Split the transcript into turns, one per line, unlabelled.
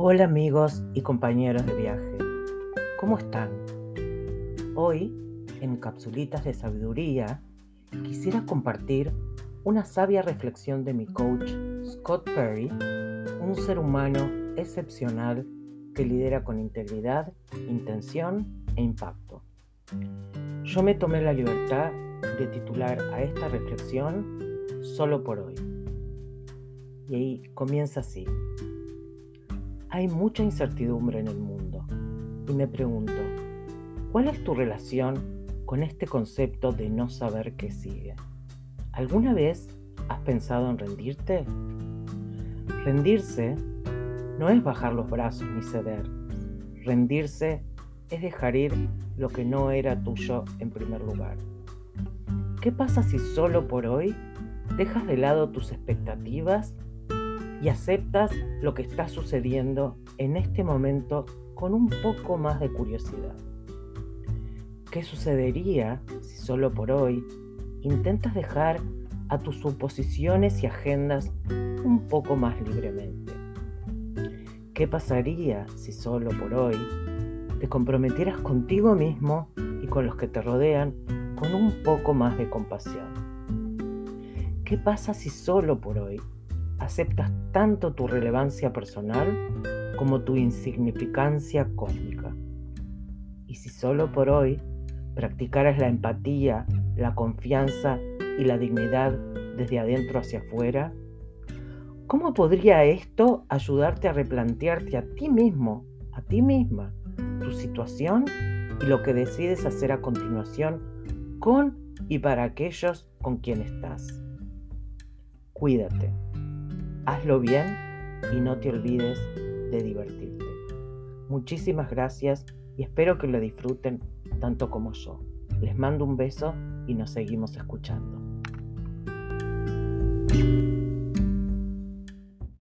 Hola amigos y compañeros de viaje, ¿cómo están? Hoy, en Capsulitas de Sabiduría, quisiera compartir una sabia reflexión de mi coach Scott Perry, un ser humano excepcional que lidera con integridad, intención e impacto. Yo me tomé la libertad de titular a esta reflexión Solo por hoy. Y ahí comienza así. Hay mucha incertidumbre en el mundo y me pregunto, ¿cuál es tu relación con este concepto de no saber qué sigue? ¿Alguna vez has pensado en rendirte? Rendirse no es bajar los brazos ni ceder. Rendirse es dejar ir lo que no era tuyo en primer lugar. ¿Qué pasa si solo por hoy dejas de lado tus expectativas y aceptas lo que está sucediendo en este momento con un poco más de curiosidad. ¿Qué sucedería si solo por hoy intentas dejar a tus suposiciones y agendas un poco más libremente? ¿Qué pasaría si solo por hoy te comprometieras contigo mismo y con los que te rodean con un poco más de compasión? ¿Qué pasa si solo por hoy aceptas tanto tu relevancia personal como tu insignificancia cósmica. Y si solo por hoy practicaras la empatía, la confianza y la dignidad desde adentro hacia afuera, ¿cómo podría esto ayudarte a replantearte a ti mismo, a ti misma, tu situación y lo que decides hacer a continuación con y para aquellos con quien estás? Cuídate hazlo bien y no te olvides de divertirte. Muchísimas gracias y espero que lo disfruten tanto como yo. Les mando un beso y nos seguimos escuchando.